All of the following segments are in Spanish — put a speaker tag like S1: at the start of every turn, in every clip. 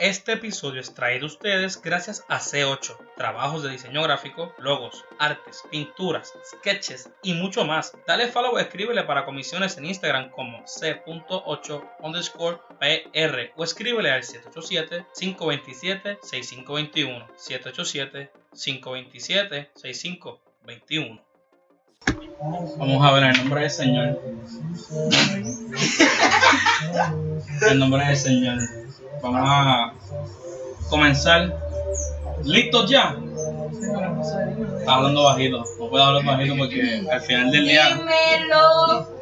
S1: Este episodio es traído a ustedes gracias a C8, trabajos de diseño gráfico, logos, artes, pinturas, sketches y mucho más. Dale follow o escríbele para comisiones en Instagram como C.8 underscore PR o escríbele al 787-527-6521. 787-527-6521. Vamos a ver el nombre del Señor. El nombre del Señor. Vamos a comenzar. ¿Listos ya? Está hablando bajito. No puedo hablar bajito porque al final del día.
S2: Dímelo.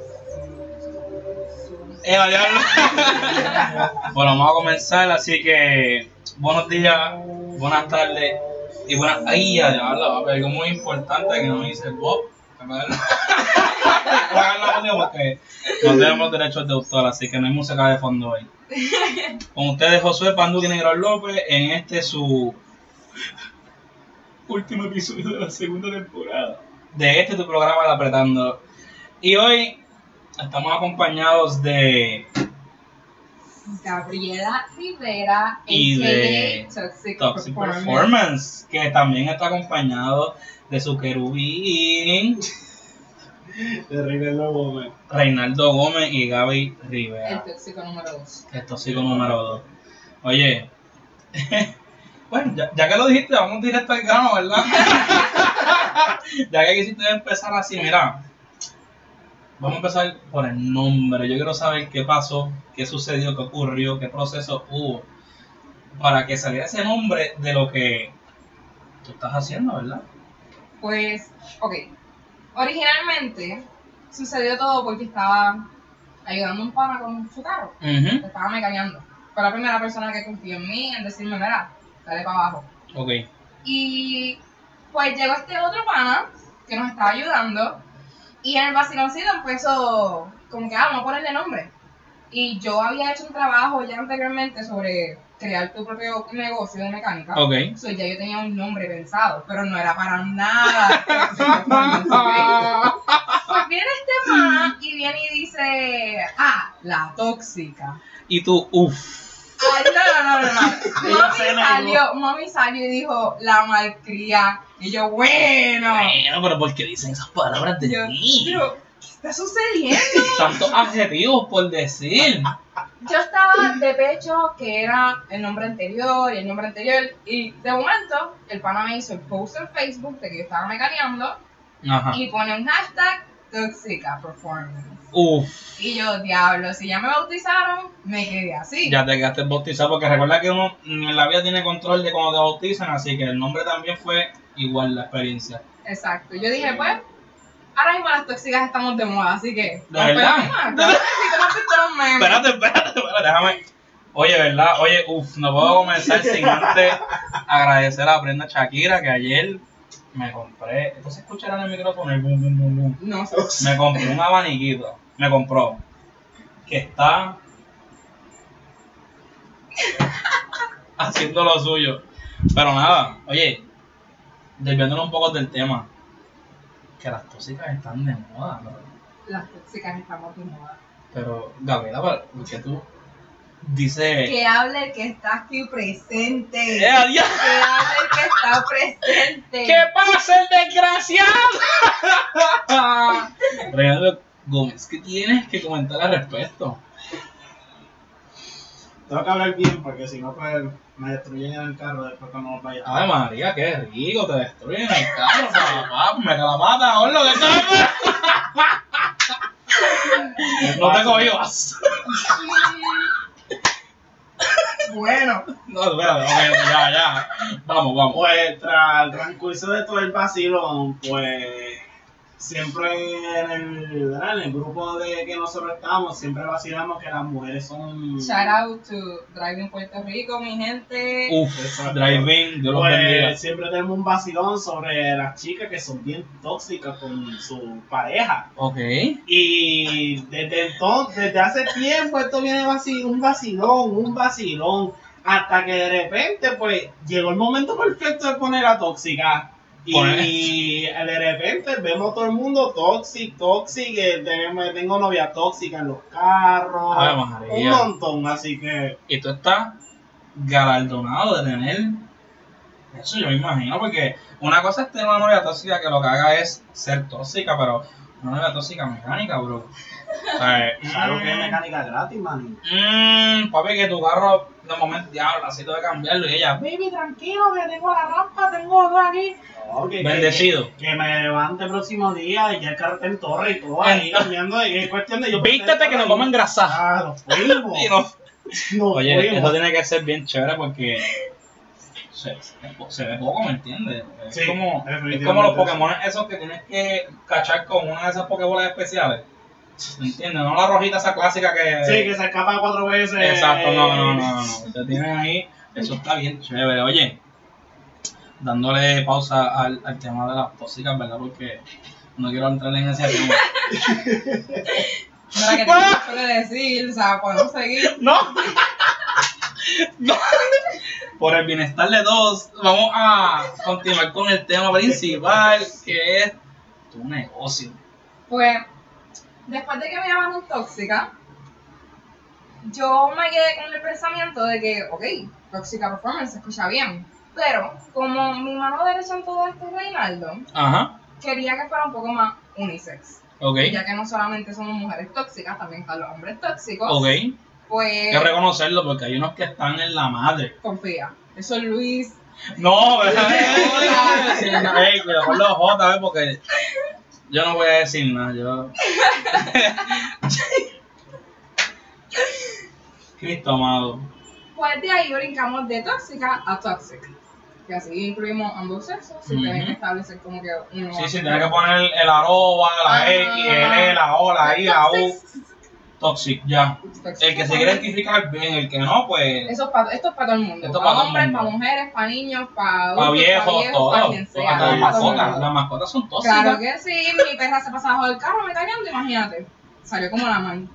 S1: ¡Eh, bueno, vamos a comenzar, así que buenos días, buenas tardes y buenas. ¡Ay, a diablo! papi, Algo muy importante que no me dice Bob. No tenemos derechos de autor, así que no hay música de fondo hoy. Con ustedes, Josué Panduqui Negro López, en este su último episodio de la segunda temporada de este tu programa de Apretando. Y hoy estamos acompañados de
S2: Gabriela Rivera
S1: Y de
S2: Toxic,
S1: Toxic
S2: Performance.
S1: Performance, que también está acompañado de su querubín
S3: de Rivero Gómez.
S1: Reinaldo Gómez y Gaby
S2: El
S1: Rivera,
S2: tóxico número 2.
S1: el tóxico número 2. Oye, bueno, ya, ya que lo dijiste, vamos directo al grano, ¿verdad? ya que quisiste empezar así, mira, vamos a empezar por el nombre. Yo quiero saber qué pasó, qué sucedió, qué ocurrió, qué proceso hubo para que saliera ese nombre de lo que tú estás haciendo, ¿verdad?
S2: Pues, ok. Originalmente sucedió todo porque estaba ayudando a un pana con su carro.
S1: Ujú,
S2: Lo estaba mecaneando. Fue la primera persona que confió en mí en decirme, mira, dale para abajo.
S1: Ok.
S2: Y pues llegó este otro pana que nos estaba ayudando y en el vaciloncito empezó como que, ah, vamos a ponerle nombre. Y yo había hecho un trabajo ya anteriormente sobre crear tu propio negocio de mecánica.
S1: Ok.
S2: So, ya yo tenía un nombre pensado, pero no era para nada. pues viene este pana y viene y dice, ah, la tóxica.
S1: Y tú, uff.
S2: Ay, no, no, no, no. Mami salió, mami salió y dijo, la malcría. Y yo, bueno.
S1: Bueno, pero ¿por qué dicen esas palabras de
S2: Yo,
S1: ti?
S2: pero, ¿qué está sucediendo?
S1: Tantos adjetivos por decir.
S2: Yo estaba de pecho que era el nombre anterior y el nombre anterior. Y de momento, el pana me hizo el post en Facebook de que yo estaba mecaneando
S1: Ajá.
S2: y pone un hashtag Toxica Performance.
S1: Uff.
S2: Y yo, diablo, si ya me bautizaron, me quedé así.
S1: Ya te quedaste bautizado porque recuerda que uno en la vida tiene control de cuando te bautizan, así que el nombre también fue igual la experiencia.
S2: Exacto. Yo dije, pues, ahora mismo las tóxicas estamos de moda, así que.
S1: ¿De verdad?
S2: Memes.
S1: Espérate, espérate, espérate, déjame. Oye, ¿verdad? Oye, uff, no puedo comenzar sin antes agradecer a Brenda Shakira que ayer me compré. ¿Esto se escuchará en el micrófono? El bum, bum, bum, bum.
S2: No.
S1: Me compré un abaniquito. Me compró. Que está haciendo lo suyo. Pero nada, oye, desviándonos un poco del tema. Que las tóxicas están de moda, bro.
S2: Las tóxicas estamos de moda.
S1: Pero, Gabriela, ¿por qué tú dices.
S2: Que hable el que está aquí presente.
S1: ¡Eh, adiós!
S2: Que hable el que está presente.
S1: ¿Qué pasa, el desgraciado? Reinaldo Gómez, ¿qué tienes que comentar al respecto?
S3: Tengo que hablar bien porque si no, pues me destruyen en el carro después cuando nos vaya.
S1: Ay, María, qué rico, te destruyen el carro, papá. Me la mata, Orlo, ¿qué tal? No te cohibas.
S2: Bueno,
S1: No, espérate, ok, ya, ya. Vamos, vamos.
S3: Pues tras el transcurso de todo el vacilón, pues siempre en el, en el grupo de que nosotros estamos, siempre vacilamos que las mujeres son...
S2: shout out to Driving Puerto Rico, mi gente.
S1: Uf,
S3: Exacto.
S1: driving, los bendiga.
S3: Pues siempre tenemos un vacilón sobre las chicas que son bien tóxicas con su pareja.
S1: Ok.
S3: Y desde entonces, desde hace tiempo, esto viene vaci- un vacilón, un vacilón. Hasta que de repente, pues, llegó el momento perfecto de poner a tóxica. Y de repente vemos todo el mundo toxic, toxic, que tengo novia tóxica en los carros, un montón, así que.
S1: Y tú estás galardonado de tener eso, yo me imagino, porque una cosa es tener una novia tóxica que lo que haga es ser tóxica, pero una novia tóxica mecánica, bro. O sea,
S3: algo que es
S1: mm,
S3: mecánica gratis, man.
S1: mm, papi, que tu carro de momento, diablo, así tengo que cambiarlo. Y ella, baby, tranquilo, que tengo la rampa, tengo todo aquí.
S3: No, que-
S1: Bendecido.
S3: Que, que me levante el próximo día y ya el carro está en torre y todo ahí cambiando. Y es cuestión de yo.
S1: Vístete que nos vamos a engrasar.
S3: Ah, nos fuimos.
S1: Y no-
S3: Nos
S1: Oye,
S3: fuimos.
S1: eso tiene que ser bien chévere porque se, se ve poco, ¿me entiendes? Es,
S3: Sí,
S1: como, es como los. Pokémon esos que tienes que cachar con una de esas Pokébolas especiales. ¿Me entiendes? No la rojita esa clásica que...
S3: Sí, que se escapa cuatro veces.
S1: Exacto, no, no, no, no, no. Usted tiene ahí, eso está bien chévere. Oye, dándole pausa al, al tema de las tóxicas, ¿verdad? Porque no quiero entrar en ese tema.
S2: Mira que tengo mucho que decir, o sea, podemos seguir.
S1: ¡No! No. Por el bienestar de todos, vamos a continuar con el tema principal, que es tu negocio.
S2: Pues, después de que me llamaron tóxica, yo me quedé con el pensamiento de que, ok, tóxica performance se escucha bien, pero como mi mano derecha en todo esto es Reinaldo,
S1: Ajá,
S2: quería que fuera un poco más unisex.
S1: ok,
S2: Ya que no solamente somos mujeres tóxicas, también están los hombres tóxicos.
S1: Ok. Hay
S2: Pues,
S1: que reconocerlo porque hay unos que están en la madre.
S2: confía. Eso es Luis.
S1: No, cuidado con los J, porque yo no voy a decir nada. Yo... Cristo amado.
S2: Pues de ahí brincamos de tóxica a toxic. Que así incluimos ambos sexos, si
S1: Ujú.
S2: tienen que establecer como que uno.
S1: Sí, sí, tienes que poner el arroba, la
S2: Ah.
S1: X, el E, la O, la I, la U.
S2: Toxic.
S1: Ya. El que se quiere identificar bien, el que no, pues.
S2: Eso es para, esto es para todo el mundo.
S1: Esto es
S2: para
S1: para todo
S2: hombres, para mujeres, para niños, para
S1: Para viejos,
S2: para
S1: todo.
S2: para quien sea.
S1: Hasta las
S2: todo
S1: mascotas.
S2: mundo.
S1: Las mascotas son tóxicas.
S2: Claro que sí, mi perra se pasaba bajo el carro me callando, imagínate. Salió como la man.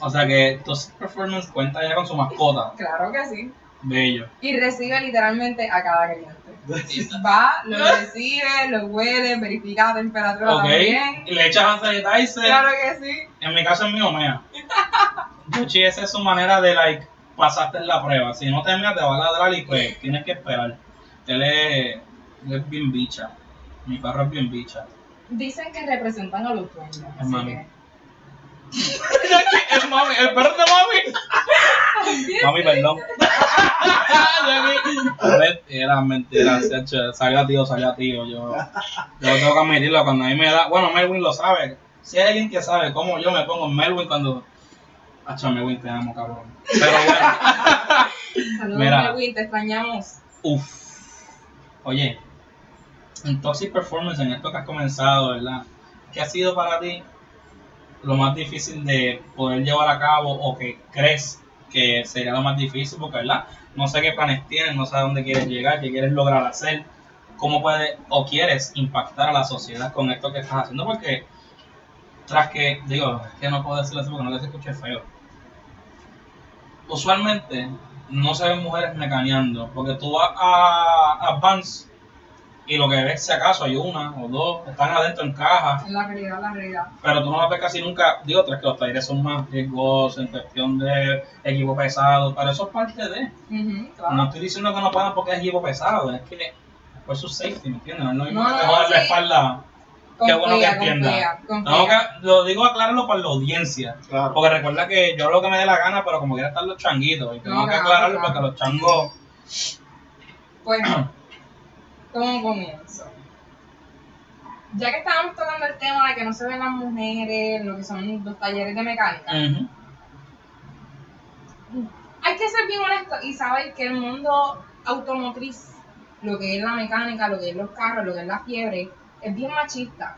S1: O sea que Toxic Performance cuenta ya con su mascota.
S2: Claro que sí.
S1: Bello.
S2: Y recibe literalmente a cada cliente. Va, lo recibe, lo huele, verifica la temperatura
S1: Ok.
S2: también.
S1: Y le echas hand sanitizer.
S2: Claro que sí.
S1: En mi caso es mi omea. Yoshi, esa es su manera de, like, pasaste en la prueba. Si no te meas, te va a ladrar y pues tienes que esperar. Él es, él es bien bicha. Mi perro es bien bicha.
S2: Dicen que representan a los dueños. Así que.
S1: Es mami, el perro de mami. mami, perdón. Mentira, mentira. chacho, Salió a tío, salió a tío. Yo, yo tengo que admitirlo cuando a mí me da. Bueno, Melwin lo sabe. Si hay alguien que sabe cómo yo me pongo en Melwin cuando. Hacho, Melwin, te amo, cabrón. Pero bueno.
S2: Saludos,
S1: Mira.
S2: Melvin, te extrañamos.
S1: Uff. Oye, en Toxic Performance, en esto que has comenzado, ¿verdad? ¿Qué ha sido para ti lo más difícil de poder llevar a cabo o que crees que sería lo más difícil? Porque, ¿verdad? No sé qué planes tienes, no sé a dónde quieres llegar, qué quieres lograr hacer, cómo puedes o quieres impactar a la sociedad con esto que estás haciendo, porque tras que, digo, es que no puedo decirlo así porque no les escuché feo. Usualmente no se ven mujeres mecaneando, porque tú vas a Advance y lo que ves, si acaso hay una o dos, están adentro en caja,
S2: Es la realidad, la realidad.
S1: pero tú no las ves casi nunca. Digo, tras que los talleres son más riesgosos en cuestión de equipo pesado, pero eso es parte de.
S2: Claro.
S1: No estoy diciendo que no puedan porque es equipo pesado, es que por su safety, ¿me entiendes? No
S2: No,
S1: que te
S2: no,
S1: jodas la espalda. Qué bueno que entienda.
S2: confía, confía.
S1: Tengo que- lo digo aclararlo para la audiencia.
S3: Claro.
S1: Porque recuerda que yo lo que me dé la gana, pero como quiera están los changuitos. Y tengo
S2: No,
S1: que aclararlo
S2: claro.
S1: porque los changos.
S2: Pues, ¿cómo comienzo? Ya que estábamos tocando el tema de que no se ven las mujeres, lo que son los talleres de mecánica, hay que ser bien honesto y saber que el mundo automotriz, lo que es la mecánica, lo que es los carros, lo que es la fiebre, es bien machista.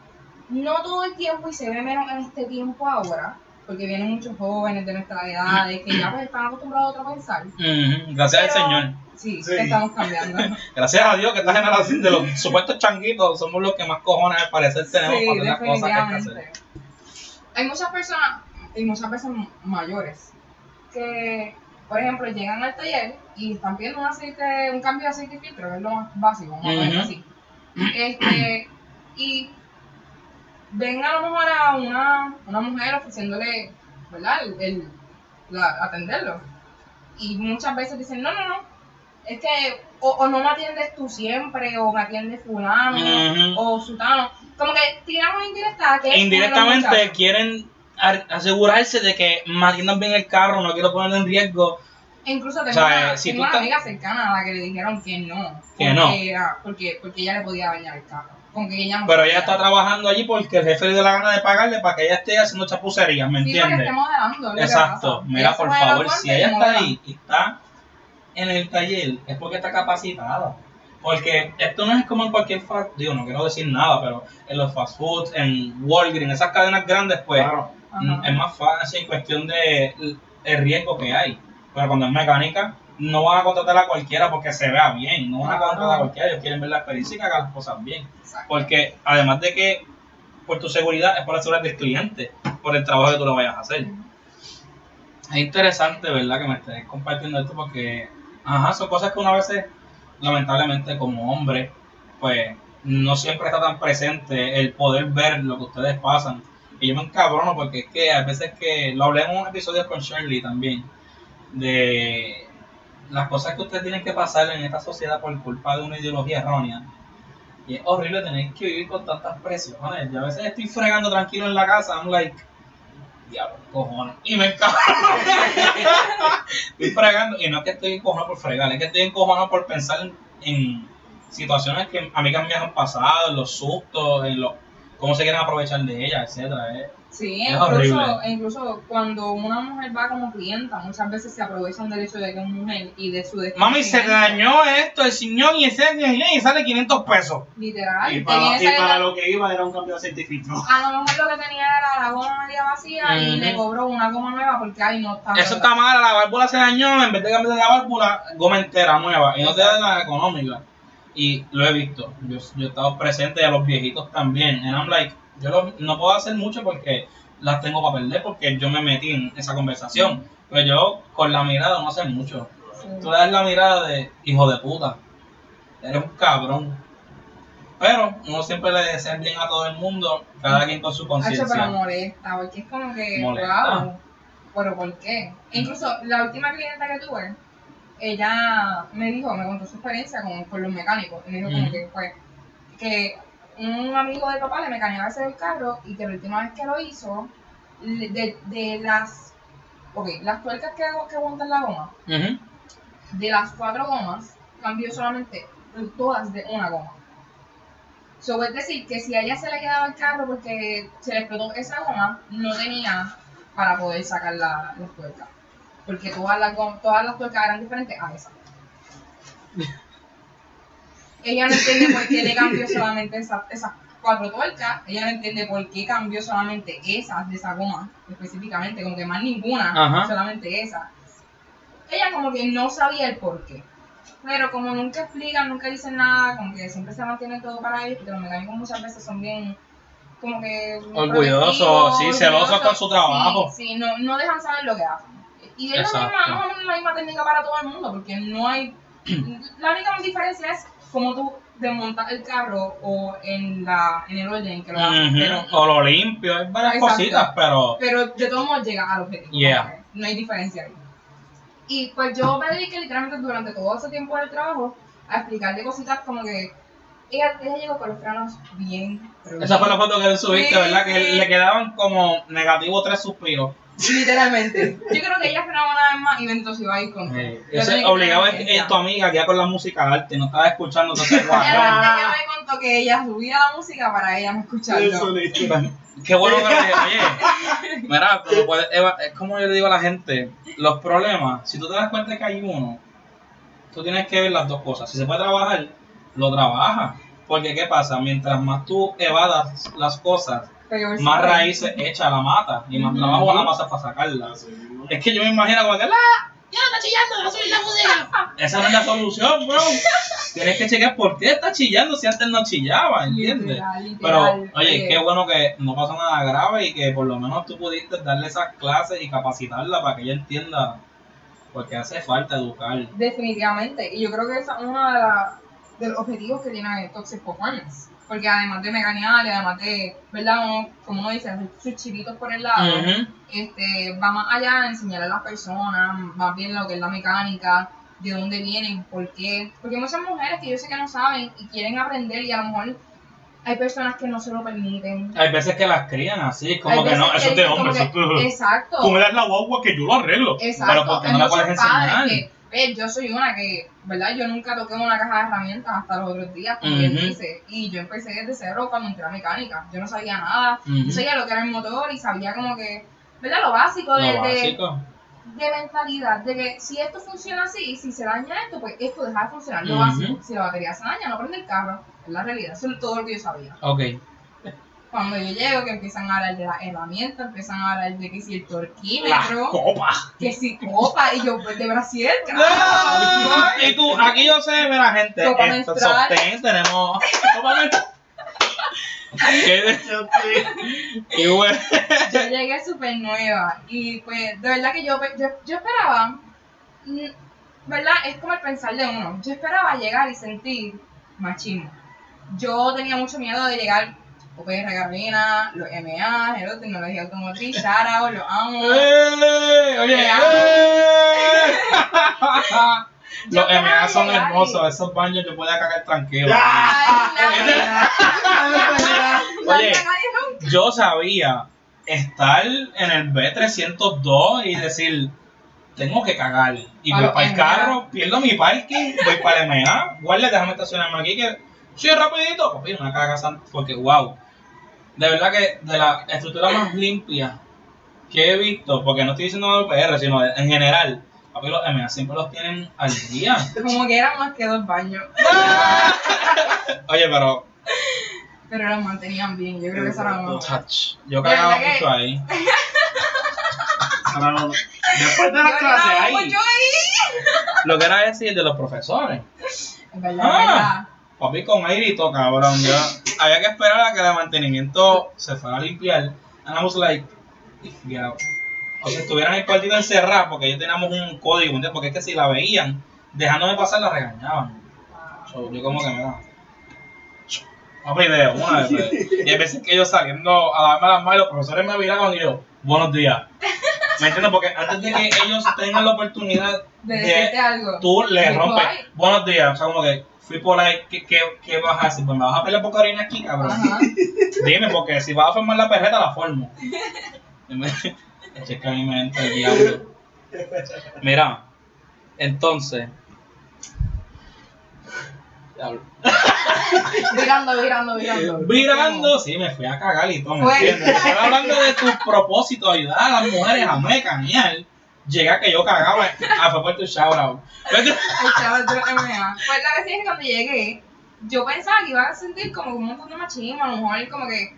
S2: No todo el tiempo y se ve menos en este tiempo ahora, porque vienen muchos jóvenes de nuestra edad, de que ya pues están acostumbrados a otro pensar.
S1: Gracias al Señor.
S2: Sí,
S3: Sí.
S2: estamos cambiando.
S1: Gracias a Dios que esta generación de los supuestos changuitos somos los que más cojones al parecer tenemos
S2: Sí,
S1: para hacer las cosas que hay que hacer.
S2: definitivamente. Hay muchas personas, y muchas veces mayores, que por ejemplo, llegan al taller y están pidiendo un aceite, un cambio de aceite y filtro, que es lo más básico, vamos a ponerlo
S1: Ujú.
S2: así. Este, y ven a lo mejor a una, una mujer ofreciéndole, ¿verdad? El, el- la- atenderlo. Y muchas veces dicen, no, no, no, es que o, o no me atiendes tú siempre, o me atiende fulano,
S1: Ujú.
S2: o sutano. Como que tiramos indirecta que
S1: Indirectamente quieren ar- asegurarse de que me atiendan bien el carro, no quiero ponerlo en riesgo.
S2: E incluso tengo,
S1: O sea,
S2: una,
S1: eh, si
S2: tengo
S1: tú
S2: una
S1: estás-
S2: amiga cercana a la que le dijeron que no.
S1: Que no.
S2: Era, porque, porque ella le podía dañar el carro. Como que ella no
S1: Pero ella está trabajando allí porque el jefe le dio la gana de pagarle para que ella esté haciendo chapucerías, ¿me
S2: Sí, porque
S1: entiendes?
S2: esté modelando. es lo que
S1: Exacto. Mira, por favor, si ella está
S2: modela.
S1: ahí y está en el taller, es porque está capacitada. Porque esto no es como en cualquier fast digo, no quiero decir nada, pero en los fast foods, en Walgreens, esas cadenas grandes, pues
S3: Claro.
S1: es más fácil en cuestión de el riesgo que hay. Pero cuando es mecánica, no van a contratar a cualquiera porque se vea bien, no van a contratar a cualquiera, ellos quieren ver la experiencia y que hagan las cosas bien. Porque además de que por tu seguridad es por la seguridad del cliente, por el trabajo que tú le vayas a hacer. Es interesante, ¿verdad? Que me estés compartiendo esto porque, ajá, son cosas que una vez, lamentablemente, como hombre, pues no siempre está tan presente el poder ver lo que ustedes pasan. Y yo me encabrono porque es que a veces que, lo hablé en un episodio con Shirley también, de las cosas que ustedes tienen que pasar en esta sociedad por culpa de una ideología errónea. Y es horrible tener que vivir con tantas presiones. Yo a veces estoy fregando tranquilo en la casa, I'm like, diablo, cojones. Y me encabrono. estoy fregando, y no es que estoy encojonado por fregar, es que estoy encojonado por pensar en, situaciones que amigas mías han pasado, en los sustos, en los cómo se quieren aprovechar de ellas, etcétera. eh.
S2: Sí,
S1: Es
S2: incluso,
S1: horrible.
S2: incluso cuando una mujer va como clienta, muchas veces se aprovechan del hecho de que es mujer y de su
S1: Mami, se dañó esto, el señor, y ese y sale 500 pesos.
S2: Literal.
S3: Y para, y lo que iba era un cambio de certificado.
S2: A lo mejor lo que tenía era la goma media vacía y le cobró una goma nueva porque ahí no está.
S1: Eso está mal, la válvula se dañó, en vez de cambiar la válvula, goma entera nueva, y no te da la económica. Y lo he visto, yo, yo he estado presente y a los viejitos también. And I'm like, yo lo- no puedo hacer mucho porque las tengo para perder, porque yo me metí en esa conversación. Pero yo con la mirada no sé mucho.
S2: Sí.
S1: Tú le das la mirada de hijo de puta, eres un cabrón. Pero uno siempre le desea bien a todo el mundo, cada quien con su
S2: Hacho, pero
S1: conciencia.
S2: molesta, porque es como que,
S1: Molesta.
S2: wow, pero ¿por qué? Incluso la última clienta que tuve, ella me dijo, me contó su experiencia con, con los mecánicos, y me dijo como
S1: Ujú.
S2: que fue, que un amigo de papá le mecaneaba ese el carro y que la última vez que lo hizo, de, de las, ok, las tuercas que, que aguantan la goma, de las cuatro gomas, cambió solamente todas de una goma. So, es decir, que si a ella se le quedaba el carro porque se le explotó esa goma, no tenía para poder sacar la, las tuercas. Porque todas las, todas las tuercas eran diferentes a esa. Ella no entiende por qué le cambió solamente esa- esas cuatro tuercas. Ella no entiende por qué cambió solamente esas de esa goma, específicamente, como que más ninguna,
S1: Ajá.
S2: solamente esa. Ella como que no sabía el por qué. Pero como nunca explican, nunca dicen nada, como que siempre se mantiene todo para ellos, porque los mecánicos muchas veces son bien como que
S1: Orgullosos, sí, celosos con su trabajo.
S2: Sí, sí, no, no dejan saber lo que hacen. Y es la misma, más o menos la misma técnica para todo el mundo, porque no hay... la única diferencia es cómo tú desmontas el carro o en, la, en el orden en que lo haces. Pero,
S1: O lo limpio, hay varias
S2: Exacto.
S1: cositas, pero
S2: pero de todos modos llega al objetivo.
S1: Yeah.
S2: No hay diferencia ahí. Y pues yo me dediqué literalmente durante todo ese tiempo del trabajo a explicarle cositas como que ella, ella llegó con los frenos bien. pero
S1: esa fue la foto que subiste,
S2: Sí,
S1: ¿verdad? Que le quedaban como negativo tres suspiros.
S2: Literalmente. Yo creo que ella frenaba una vez más y bendito se iba a ir con todo.
S1: Eh,
S2: Yo
S1: obligado
S2: tener
S1: es, es tu amiga que ya con la música arte, no estaba escuchando todo ese guayón.
S2: Ella ella me contó que ella subía la música para ella no escucharlo.
S3: Eso le-
S1: Qué bueno que lo dije. Oye, mira, tú lo puedes eva- es como yo le digo a la gente, los problemas, si tú te das cuenta que hay uno, tú tienes que ver las dos cosas. Si se puede trabajar, lo trabajas. Porque ¿qué pasa? Mientras más tú evadas las cosas, más raíces echa la mata y más trabajo la masa para sacarla. Es que yo me imagino como que ¡la! ¡Ya está chillando! ¡Va a subir la música! Esa no es la solución, bro. Tienes que chequear por qué está chillando si antes no chillaba, ¿entiendes?
S2: Literal,
S1: Pero, oye,
S2: Eh,
S1: qué bueno que no pasó nada grave y que por lo menos tú pudiste darle esas clases y capacitarla para que ella entienda Porque hace falta educar.
S2: Definitivamente. Y yo creo que ese es uno de, la- de los objetivos que tiene Toxic Performance. Porque además de mecanear y además de, ¿verdad? Uno, como uno dice, hacer sus chivitos por el lado, este, va más allá de enseñarle a las personas, más bien lo que es la mecánica, de dónde vienen, por qué. Porque hay muchas mujeres que yo sé que no saben y quieren aprender y a lo mejor hay personas que no se lo permiten.
S1: Hay veces que las crían así, como que no, eso es de
S2: dicen
S1: hombre,
S2: como
S1: eso
S2: que-
S1: es de-
S2: Exacto.
S1: Tú me das la guagua que yo lo arreglo.
S2: Exacto,
S1: Pero porque
S2: hay
S1: no la puedes enseñar.
S2: que, yo soy una que, ¿verdad? Yo nunca toqué una caja de herramientas hasta los otros días, como quien
S1: Ujú.
S2: dice, y yo empecé desde cero cuando entré a mecánica. Yo no sabía nada, yo sabía lo que era el motor y sabía como que, ¿verdad? Lo básico de,
S1: Lo
S2: de-
S1: básico.
S2: de mentalidad, de que si esto funciona así, si se daña esto, pues esto deja de funcionar. Lo básico, si la batería se daña, no prende el carro. Es la realidad, eso es todo lo que yo sabía.
S1: Ok.
S2: Cuando yo llego, que empiezan a hablar de las herramientas, empiezan a hablar de que si el torquímetro,
S1: copa.
S2: que si copa, y yo, pues de Brasil,
S1: Y tú, aquí yo sé, mira, gente,
S2: Copa
S1: esto
S2: menstrual.
S1: sostén, tenemos. Copa menstrual. ¿Qué? Y bueno,
S2: yo llegué súper nueva y pues de verdad que yo, yo, yo esperaba, mm, ¿verdad? Es como el pensar de uno, yo esperaba llegar y sentir machismo. Yo tenía mucho miedo de llegar, OPR Carolina, los MA, Hello Tecnología Automotriz, Shara, los amo.
S1: ¡Eh! Oye, ¡eh! Los MA son
S2: llegar
S1: hermosos, esos baños yo podía cagar tranquilo.
S3: Ya.
S2: Ay, no,
S1: Oye. Yo sabía estar en el B302 y decir, tengo que cagar. Y voy para el carro, pierdo mi parking, voy para el MA, guardia, déjame estacionarme aquí, que sí, rapidito, papi, una caga santa, porque wow. De verdad que de la estructura más limpia que he visto, porque no estoy diciendo de PR, sino en general, papi, los MA siempre los tienen al día.
S2: Como que eran más que dos baños.
S1: Oye, pero
S2: Pero los mantenían bien, yo creo que eso era
S1: touch, yo cagaba
S2: que-
S1: mucho ahí.
S3: Ahora no. Después de las
S2: Yo
S3: clases ahí.
S2: mucho ahí.
S1: Lo que era decir de los profesores.
S2: Es verdad,
S1: Ah.
S2: verdad.
S1: Papi con airito, cabrón. Yo había que esperar a que el mantenimiento se fuera a limpiar. And I was like, out. O sea, estuvieran el cuartito encerrado porque ellos teníamos un código, ¿entiendes? Porque es que si la veían, dejándome pasar, la regañaban. So, yo como que me da. Papi, de una vez. Y hay veces que yo saliendo a darme las manos, los profesores me miraban y yo, buenos días. ¿Me entiendes? Porque antes de que ellos tengan la oportunidad
S2: De
S1: de
S2: decirte algo.
S1: tú le rompes. Buenos días, o sea, como que fui por ahí, ¿qué, qué, qué vas a hacer? Pues me vas a pelear por orina aquí, cabrón.
S2: Ajá.
S1: Dime, porque si vas a formar la perreta, la formo. Es que a mí me entra el diablo. Mira, entonces.
S2: Virando, virando, virando.
S1: Virando, sí, me fui a cagar y todo, ¿me
S2: Pues.
S1: entiendes? Estaba hablando de tus propósitos, ayudar a las mujeres a mecanear. Llega que yo cagaba. Ah, fue por tu shout out.
S2: De. Pues la cuestión es que cuando llegué, yo pensaba que iba a sentir como un montón de machismo, a lo mejor como que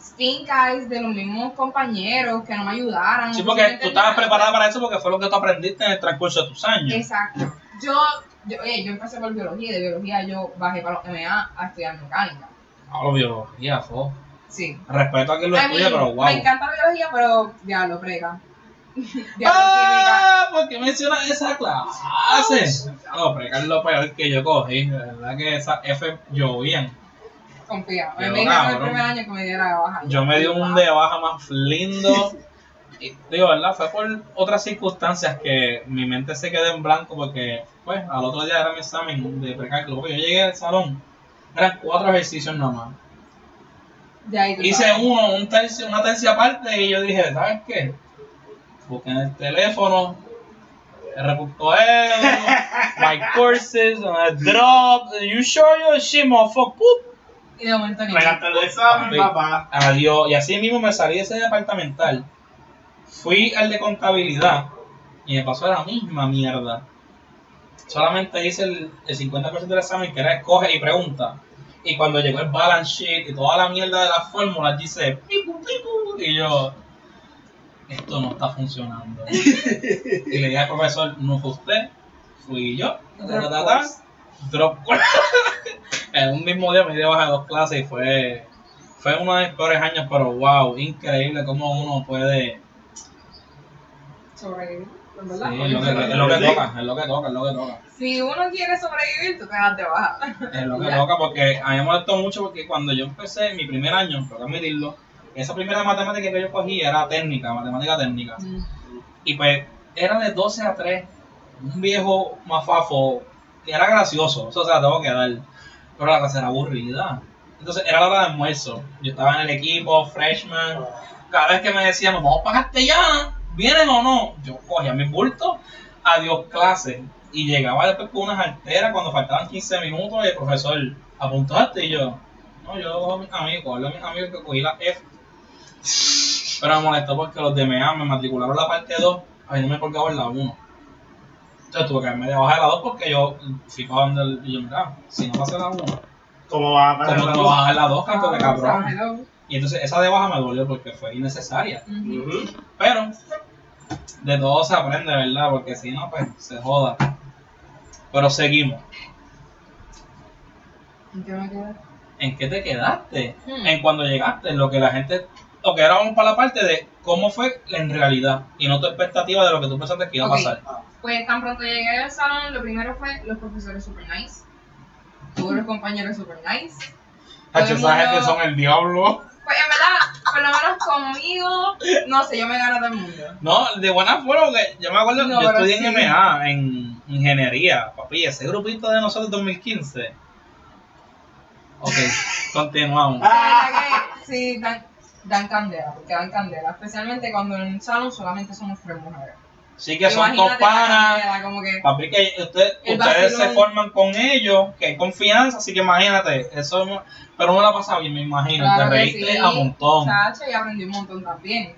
S2: stink eyes de los mismos compañeros que no me ayudaran.
S1: Sí, porque tú estabas preparada para eso porque fue lo que tú aprendiste en el transcurso de tus años.
S2: Exacto. Yo, yo, oye, yo empecé por biología y de biología yo bajé para los MA a estudiar mecánica.
S1: Hablo biología, fo.
S2: Sí.
S1: Respeto a quien lo
S2: A
S1: estudia,
S2: mí
S1: pero wow.
S2: Me encanta la biología, pero ya lo prega.
S1: ¡Ah! ¿Por qué mencionas esa clase? No, precar lo peor que yo cogí. De verdad que esa F llovían.
S2: confía. Me
S1: Pero,
S2: dijeron el primer año que me diera la baja.
S1: Yo me di un de baja más lindo. Y, digo, ¿verdad? Fue por otras circunstancias que mi mente se quedó en blanco porque, pues, al otro día era mi examen de precálculo. Yo llegué al salón, eran cuatro ejercicios nada más.
S2: De ahí tú
S1: Hice uno, un tercio, una tercia parte y yo dije, ¿sabes qué? Busqué en el teléfono, R.E, my courses, uh, drop, you sure your shit, motherfucker?
S2: Y de momento ni.
S3: Regaste el examen, papá.
S1: Adiós. Y así mismo me salí de ese departamental. Fui al de contabilidad y me pasó la misma mierda. Solamente hice el, el 50% del examen que era escoge y pregunta. Y cuando llegó el balance sheet y toda la mierda de las fórmulas, dice pipu, pipu, y yo, esto no está funcionando. y le dije al profesor, no fue usted, fui yo. Ta, ta. Drop en un mismo día me di baja dos clases y fue, fue uno de mis peores años, pero wow, increíble cómo uno puede
S2: Sobrevivir. ¿verdad?
S1: Sí, es lo, que, es lo que toca, es lo que toca, es lo que toca.
S2: Si uno quiere sobrevivir, tú te das de baja.
S1: Es lo que toca porque a mí me molestó mucho porque cuando yo empecé mi primer año, tengo que admitirlo, esa primera matemática que yo cogí era técnica, matemática técnica. Y pues era de 12 a 3, un viejo mafafo que era gracioso, eso se la tengo que dar, pero la clase era aburrida. Entonces era la hora de almuerzo, yo estaba en el equipo, freshman, cada vez que me decían, vamos para castellana, ¿vienen o no? Yo cogía mi bulto, adiós clase, y llegaba después con unas alteras cuando faltaban 15 minutos y el profesor, ¿apuntaste? Y yo, no, yo cojo a mis amigos, cojo a mis amigos que cogí la F. Pero me molestó porque los de MEA me matricularon la parte 2, a mí no me colgaba en la 1. Entonces tuve que irme de baja de la 2 porque yo fui para donde el, y yo, mira, si no pasé la 1,
S3: ¿Cómo va a
S1: bajar la 2, canto de
S2: Ah,
S1: cabrón? Y entonces esa de baja me dolió porque fue innecesaria.
S2: Ujú.
S3: Ujú.
S1: Pero de todo se aprende, ¿verdad? Porque si no, pues se joda. Pero seguimos.
S2: ¿En qué me quedé?
S1: ¿En qué te quedaste?
S2: Hmm.
S1: En cuando llegaste, lo que la gente. Que ahora vamos para la parte de cómo fue en realidad y no tu expectativa de lo que tú pensaste que iba a
S2: Ok.
S1: pasar.
S2: Pues tan pronto llegué al salón, lo primero fue los profesores super nice. Tuve los compañeros super nice.
S1: Esa gente son el diablo.
S2: Pues en verdad, por lo menos conmigo, no sé, yo me gano todo el mundo.
S1: No, de buena forma, porque yo me acuerdo,
S2: No,
S1: yo estudié en. MA, en ingeniería, papi, ese grupito de nosotros 2015. Ok, continuamos.
S2: Verdad que sí, dan, dan candela, porque dan candela. Especialmente cuando en el salón solamente somos tres mujeres.
S1: Sí que son dos panas.
S2: que
S1: Papi, que usted- ustedes se forman con ellos, que hay confianza, así que imagínate, eso no- pero uno la pasa bien, me imagino,
S2: Claro
S1: te reíste
S2: sí.
S1: a montón.
S2: Chacho, y aprendí un montón también.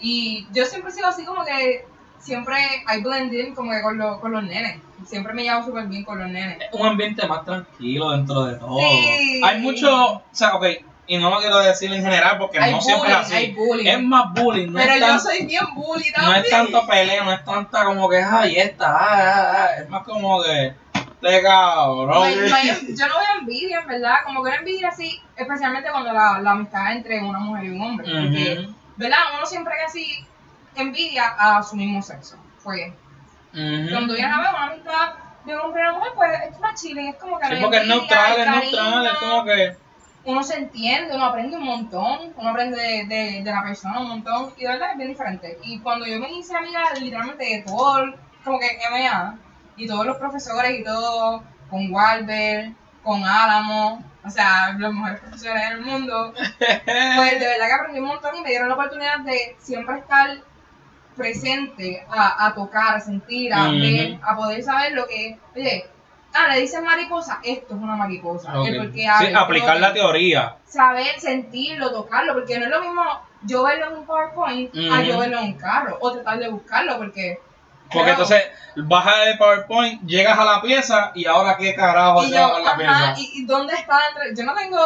S2: Y yo siempre he sido así como que siempre hay blending como que con, los con los nenes. Siempre me llevo súper bien con los nenes.
S1: Es un ambiente más tranquilo dentro de todo.
S2: Sí.
S1: Hay mucho, o sea, ok, y no lo quiero decir en general porque
S2: Hay
S1: no siempre es así.
S2: bullying.
S1: Es más bullying, no,
S2: Pero
S1: es,
S2: yo
S1: tan-
S2: soy bien bully
S1: no
S2: también.
S1: es tanto pelea, no es tanta como que, ay, esta, ah, ah, ah", es más como que, te cabrón.
S2: No hay- no hay- yo no veo envidia, en verdad. Como que una envidia así, especialmente cuando la, la amistad entre una mujer y un hombre. Porque, ¿verdad? Uno siempre que así envidia a su mismo sexo. Pues,
S1: ujú.
S2: cuando vienes a ver una amistad de un hombre y una mujer, pues es más chile. Es como que
S1: Sí,
S2: no
S1: porque es neutral, es neutral, es como que...
S2: uno se entiende, uno aprende un montón, uno aprende de, de, de la persona un montón, y de verdad es bien diferente. Y cuando yo me hice amiga literalmente de todo, el- como que MA, y todos los profesores y todo, con Walber, con Álamo, o sea, los mejores profesores del mundo, pues de verdad que aprendí un montón y me dieron la oportunidad de siempre estar presente a, a tocar, a sentir, a ver, a poder saber lo que, oye, ah, le dicen mariposa, esto es una mariposa,
S1: Ok.
S2: el por qué
S1: Sí,
S2: abre,
S1: aplicar la teoría.
S2: saber, sentirlo, tocarlo, porque no es lo mismo yo verlo en un PowerPoint a yo verlo en un carro, o tratar de buscarlo, porque...
S1: Porque
S2: claro,
S1: entonces bajas el PowerPoint, llegas a la pieza y ahora qué carajo
S2: yo,
S1: con la
S2: ajá,
S1: pieza.
S2: y, y dónde está dentro? Yo no tengo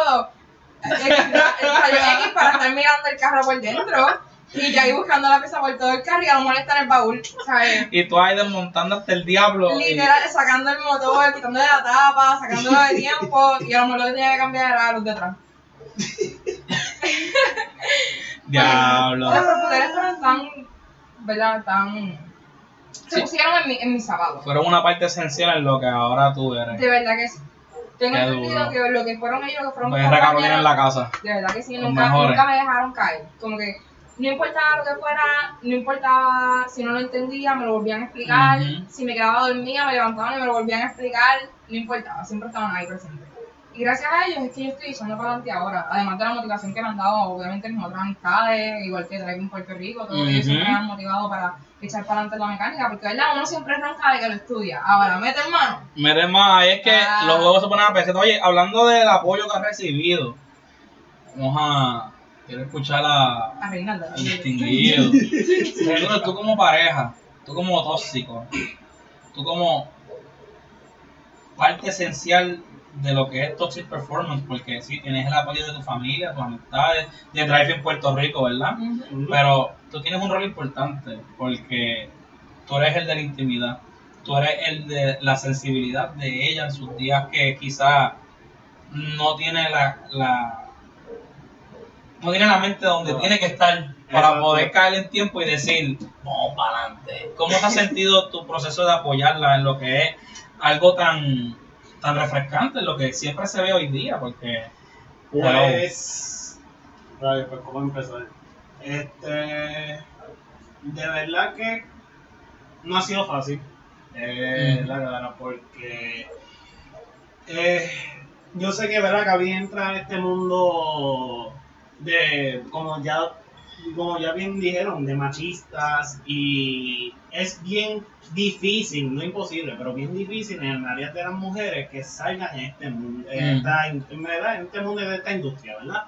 S2: X, X para estar mirando el carro por dentro, y ya ahí buscando la pieza por todo el carro, y a lo mejor está en el baúl, ¿sabes?
S1: Y tú ahí desmontando hasta el diablo. y-
S2: Literal, sacando el motor, quitándole la tapa, sacándolo de tiempo, y a lo mejor lo que tenía que cambiar era la luz detrás.
S1: Diablo.
S2: Los profesores fueron tan, ¿verdad? Tan... Se
S1: Sí.
S2: pusieron en mi, en mi zapato.
S1: Fueron una parte esencial en lo que ahora tú eres.
S2: De verdad que sí. Tengo
S1: Qué
S2: entendido
S1: duro.
S2: que lo que fueron ellos, que fueron mis
S1: Carolina en
S2: compañeros,
S1: la casa.
S2: de verdad que sí,
S1: Los
S2: nunca,
S1: mejores.
S2: nunca me dejaron caer. Como que no importaba lo que fuera, no importaba si no lo entendía, me lo volvían a explicar.
S1: Ujú.
S2: Si me quedaba dormida, me levantaban y me lo volvían a explicar. No importaba, siempre estaban ahí presentes. Y gracias a ellos es que yo estoy echando para adelante ahora. Además de la motivación que me han dado, obviamente, mis otras amistades, igual que traigo en Puerto Rico, todos ellos
S1: Ujú.
S2: siempre me han motivado para echar para adelante la mecánica. Porque, ¿verdad? Uno siempre ronca de que lo estudia. Ahora, mete mano.
S1: Mire más, ahí es que
S2: Ah.
S1: los juegos se ponen a peseta. Oye, hablando del apoyo que has recibido, vamos a. Quiero escuchar a.
S2: A Reinaldo.
S1: a distinguido. Reinaldo, tú como pareja, tú como tóxico, tú como parte esencial de lo que es Toxic Performance, porque sí, tienes el apoyo de tu familia, tus amistades, de Drive en Puerto Rico, ¿verdad? Pero tú tienes un rol importante porque tú eres el de la intimidad, tú eres el de la sensibilidad de ella en sus días que quizá no tiene la, la no tiene la mente donde tiene que estar para
S3: Exacto.
S1: poder caer en tiempo y decir, vamos para adelante. ¿Cómo te has sentido tu proceso de apoyarla en lo que es algo tan, tan refrescante, en lo que siempre se ve hoy día? Porque,
S3: Pues. Vale, pues cómo empezar. Este. De verdad que no ha sido fácil. Eh,
S1: Mm.
S3: La verdad, porque. eh, yo sé que, ¿verdad? Gaby entra en este mundo de. Como ya. Como ya bien dijeron, de machistas y es bien difícil, no imposible, pero bien difícil en el área de las mujeres que salgan en este mundo, en,
S1: Mm.
S3: esta, en, verdad, en este mundo de esta industria, ¿verdad?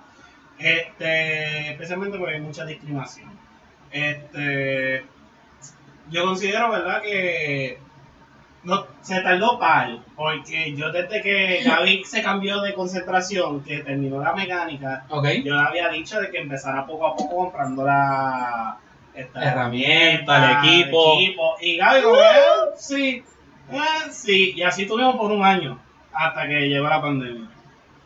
S3: Este, especialmente porque hay mucha discriminación. Este, yo considero, ¿verdad? Que no, se tardó par, porque yo desde que Gaby se cambió de concentración, que terminó la mecánica, yo le había dicho de que empezara poco a poco comprando la esta
S1: Herramienta, el equipo.
S3: Y Gaby como, eh, sí, eh, sí, y así tuvimos por un año, hasta que llegó la pandemia.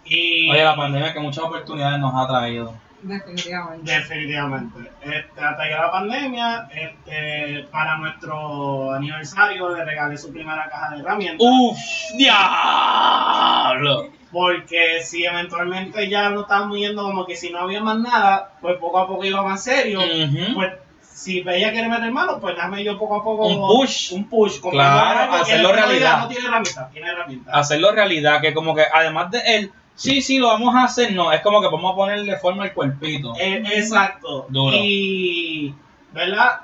S3: Y
S1: oye, la pandemia que muchas oportunidades nos ha traído.
S2: Definitivamente.
S3: Definitivamente. Este, hasta que la pandemia, este, para nuestro aniversario le regalé su primera caja de herramientas.
S1: ¡Uf! ¡Diablo!
S3: Porque si eventualmente ya no estábamos yendo como que si no había más nada, pues poco a poco iba más serio.
S1: Ujú.
S3: Pues si ella quiere meter mano, pues dame yo poco a poco
S1: Un push.
S3: Un push. como
S1: Claro,
S3: que
S1: hacerlo
S3: realidad
S1: realidad.
S3: No tiene herramientas, tiene herramientas.
S1: hacerlo realidad, que como que además de él, sí, sí, lo vamos a hacer, no, es como que vamos a ponerle forma al cuerpito.
S3: Eh, exacto.
S1: Duro.
S3: Y, ¿verdad?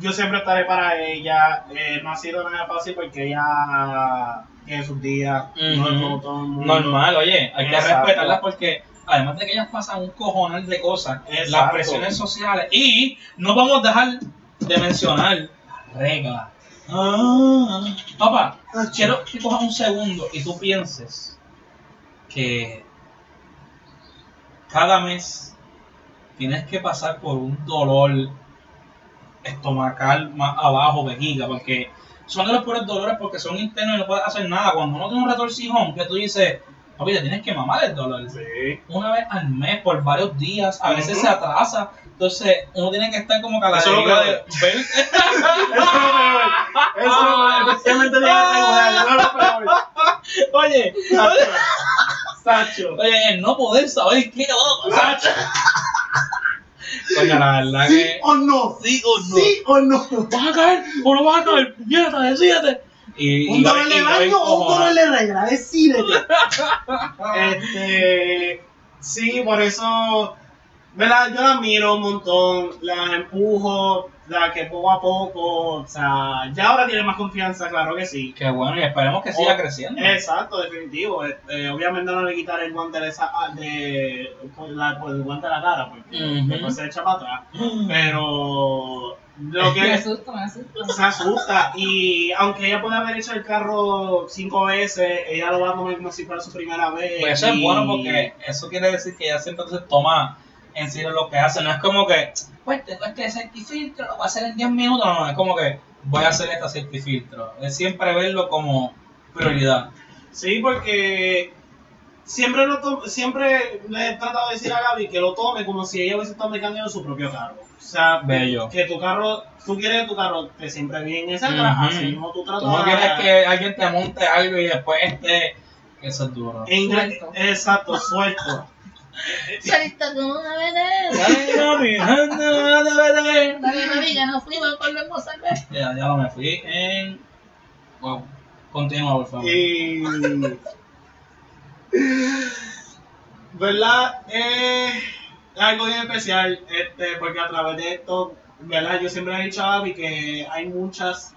S3: Yo siempre estaré para ella. Eh, no ha sido nada fácil porque ella tiene sus días. No todo el mundo.
S1: Normal, oye, hay que
S3: Exacto.
S1: respetarlas porque además de que ellas pasan un cojonal de cosas, las
S3: Exacto.
S1: presiones sociales y no vamos a dejar de mencionar las reglas. Ah, papá, quiero que cojas un segundo y tú pienses que cada mes tienes que pasar por un dolor estomacal más abajo, vejiga, porque son de los peores dolores porque son internos y no puedes hacer nada. Cuando uno tiene un retorcijón, que tú dices, papi, te tienes que mamar el dolor.
S3: Sí.
S1: Una vez al mes, por varios días, a veces se atrasa. Entonces, uno tiene que estar como que a la
S3: Eso es lo peor.
S1: de.
S3: Eso es lo peor. Eso es lo peor.
S1: Oye,
S3: Sacho. Sacho.
S1: oye, el no poder saber qué va a pasar. Coño, la verdad
S3: ¿Sí
S1: que.
S3: o no?
S1: Sí o no.
S3: ¿Sí o no?
S1: ¿Vas a caer o no vas a caer? Puñeta, decídete. Y,
S3: ¿Un dolor de baño o un dolor de regla? Decídete. Este, sí, por eso, ¿verdad? Yo la admiro un montón, la empujo, la que poco a poco, o sea, ya ahora tiene más confianza, claro que sí.
S1: Qué bueno, y esperemos que siga creciendo.
S3: Exacto, definitivo. Este, obviamente no le quitar el guante de, esa, de por la, por el guante a la cara, porque
S1: Ujú.
S3: después se echa para atrás. Pero lo
S2: Me
S3: que
S2: asusta, me asusta.
S3: se asusta y aunque ella puede haber hecho el carro cinco veces, ella lo va a tomar como si fuera su primera vez.
S1: Pues eso es bueno porque eso quiere decir que ella siempre se toma en serio lo que hace. No es como que, pues tengo este certifiltro, lo voy a hacer en 10 minutos. No, no, es como que voy a hacer este certifiltro. Es siempre verlo como prioridad.
S3: Sí, porque siempre lo siempre le he tratado de decir a Gaby que lo tome como si ella hubiese estado mecánico su propio carro. O sea,
S1: Bello.
S3: que tu carro, tú quieres que tu carro te siempre bien, etc.
S1: Ujú.
S3: Así mismo tú tratas
S1: Tú no quieres que alguien te monte algo y después este. Eso es duro.
S2: Suelto.
S3: Exacto, suelto.
S2: Solito como una vez.
S1: ya,
S2: Dale, mami, ya nos fuimos, volvemos a ver.
S1: ya lo me fui en. Wow. Continúa, por favor.
S3: Y. ¿Verdad? Eh, es algo bien especial, este, porque a través de esto, ¿verdad? Yo siempre he dicho a Abby que hay muchas.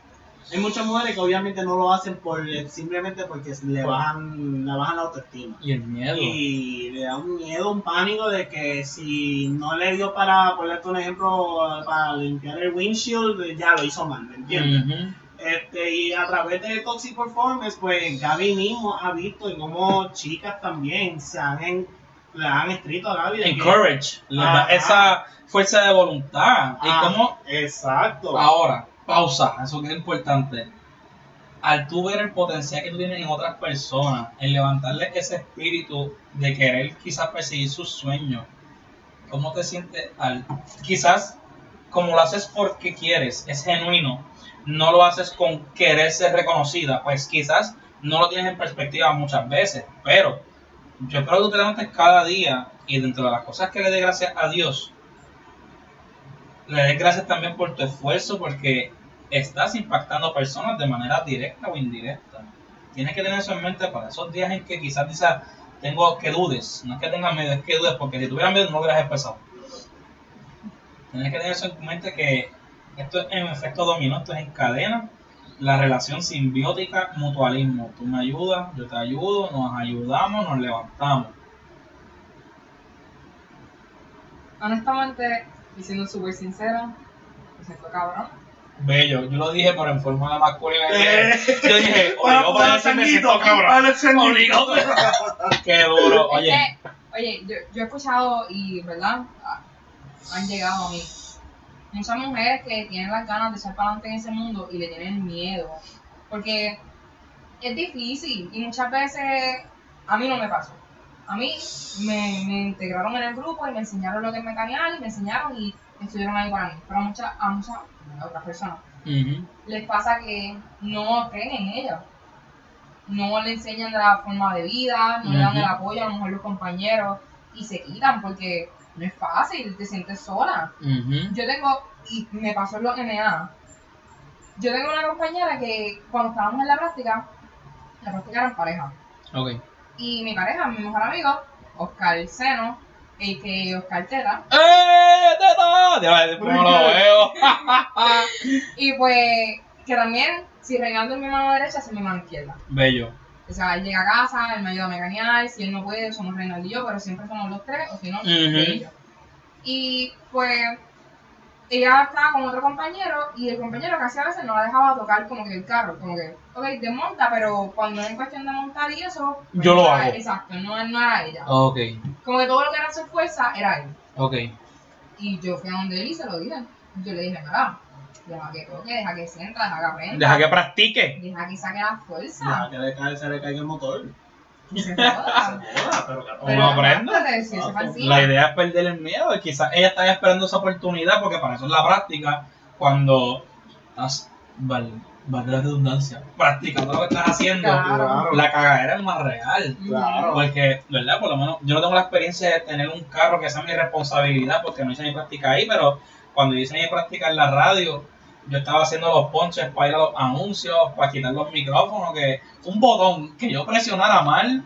S3: Hay muchas mujeres que obviamente no lo hacen por simplemente porque le bajan, le bajan la autoestima.
S1: Y el miedo.
S3: Y le da un miedo, un pánico de que si no le dio para, ponerte un ejemplo, para limpiar el windshield, ya lo hizo mal, ¿me entiendes? Este, y a través de Toxic Performance, pues Gaby mismo ha visto y como chicas también se han, le han escrito a Gaby.
S1: encourage, esa fuerza de voluntad. y
S3: Ah,
S1: como
S3: Exacto.
S1: ahora, pausa, eso que es importante. Al tú ver el potencial que tú tienes en otras personas, en levantarle ese espíritu de querer quizás perseguir sus sueños, cómo te sientes al... Quizás como lo haces porque quieres, es genuino, no lo haces con querer ser reconocida, pues quizás no lo tienes en perspectiva muchas veces, pero yo espero que te levantes cada día y dentro de las cosas que le des gracias a Dios, le des gracias también por tu esfuerzo porque estás impactando personas de manera directa o indirecta. Tienes que tener eso en mente para esos días en que quizás dices, tengo que dudes, no es que tengas miedo, es que dudes, porque si tuvieras miedo no hubieras empezado. Tienes que tener eso en mente que esto es en efecto dominó, esto es en cadena, la relación simbiótica, mutualismo. Tú me ayudas, yo te ayudo, nos ayudamos, nos levantamos.
S2: Honestamente, y siendo súper sincera, me siento cabrón.
S1: Bello, yo lo dije, pero en forma de masculina.
S3: Eh.
S1: Yo dije, oye, yo para me siento cabrón. Obligado. Qué duro,
S2: Es
S1: oye.
S2: que, oye, yo, yo he escuchado y, ¿verdad? Ah, Han llegado a mí muchas mujeres que tienen las ganas de echar para adelante en ese mundo y le tienen miedo. Porque es difícil y muchas veces a mí no me pasó. A mí me, me integraron en el grupo y me enseñaron lo que es mecanear y me enseñaron y estuvieron ahí para mí. Pero a muchas, a muchas a otras personas les pasa que no creen en ella. No le enseñan la forma de vida, no le dan el apoyo a lo mejor los compañeros y se quitan porque no es fácil, te sientes sola. Yo tengo, y me pasó en los NA, yo tengo una compañera que cuando estábamos en la práctica, la práctica era en pareja.
S1: Ok.
S2: Y mi pareja, mi mejor amigo, Oscar Seno, el que Oscar Teta,
S1: ¡Eh! ¡Teta! Después no lo veo.
S2: y pues que también, si Reinaldo es mi mano derecha, es mi mano izquierda.
S1: Bello.
S2: O sea, él llega a casa, él me ayuda a mecanear, si él no puede, somos Reinaldo y yo, pero siempre somos los tres, o si no,
S1: Ujú.
S2: ellos. Y pues ella estaba con otro compañero y el compañero casi a veces no la dejaba tocar como que el carro, como que, ok, desmonta, pero cuando es cuestión de montar y eso, pues,
S1: Yo lo
S2: era-
S1: hago.
S2: Exacto, no, no era ella.
S1: Ok.
S2: Como que todo lo que era su fuerza era él.
S1: Ok.
S2: Y yo fui a donde él y se lo dije. Yo le dije, mira, deja que toque, deja que sienta, deja que aprenda,
S1: Deja que practique.
S2: deja que saque la fuerza.
S3: Deja que le caiga, se le caiga el motor.
S2: se joda.
S3: Joda, pero que-
S2: se va encima.
S1: La idea es perder el miedo. Y quizás ella está esperando esa oportunidad porque para eso es la práctica. Cuando estás, val- valga la redundancia, practicando lo que estás haciendo,
S2: Claro.
S1: la cagadera es más real.
S3: Claro.
S1: Porque, ¿verdad? Por lo menos yo no tengo la experiencia de tener un carro que sea mi responsabilidad porque no hice mi práctica ahí, pero cuando hice mi práctica en la radio, yo estaba haciendo los ponches para ir a los anuncios, para quitar los micrófonos, que un botón que yo presionara mal,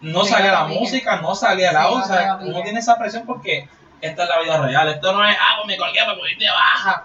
S1: no
S2: Sí,
S1: salía la música, no salía el audio, o sea, uno tiene esa presión porque esta es la vida real, esto no es, ah, pues me colgué, me colgué de baja.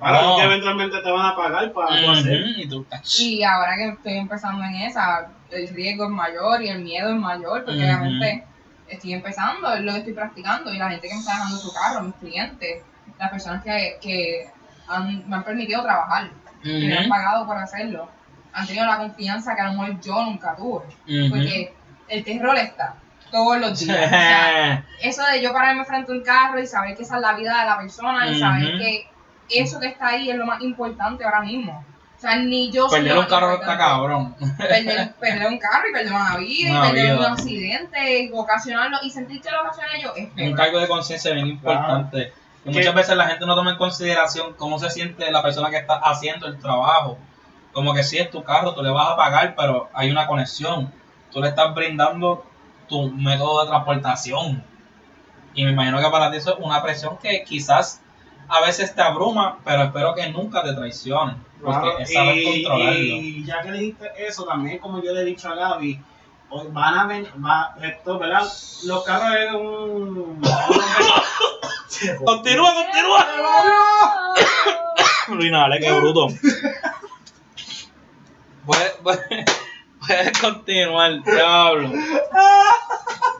S1: No.
S3: porque eventualmente te van a pagar para
S1: Ujú,
S3: hacer.
S1: y tú,
S2: Y ahora que estoy empezando en esa, el riesgo es mayor y el miedo es mayor, porque
S1: Ujú.
S2: obviamente estoy empezando, es lo que estoy practicando, y la gente que me está dejando su carro, mis clientes, las personas que, que han- me han permitido trabajar, y me han pagado por hacerlo, han tenido la confianza que a lo mejor yo nunca tuve, porque el terror está todos los días. o sea, eso de yo pararme frente a un carro y saber que esa es la vida de la persona y saber que eso que está ahí es lo más importante ahora mismo. O sea, ni yo soy
S1: Perder un carro está cabrón.
S2: Perder, perder un carro y perder una vida
S1: Una
S2: y perder
S1: vida.
S2: un accidente y ocasionarlo y sentir que lo ocasioné yo es
S1: un cargo de conciencia bien importante. Que
S3: Que-
S1: muchas veces la gente no toma en consideración cómo se siente la persona que está haciendo el trabajo. Como que si es tu carro, tú le vas a pagar, pero hay una conexión. Tú le estás brindando tu método de transportación. Y me imagino que para ti eso es una presión que quizás a veces te abruma, pero espero que nunca te traicione. Porque
S3: Claro,
S1: es saber
S3: y,
S1: controlarlo.
S3: y ya que dijiste eso, también como yo le he dicho a Gaby, hoy van a venir, va, esto, ¿verdad? Los carros es un...
S1: Continúa, continúa. Luinale, qué bruto. Puedes, puedes, puedes continuar, diablo.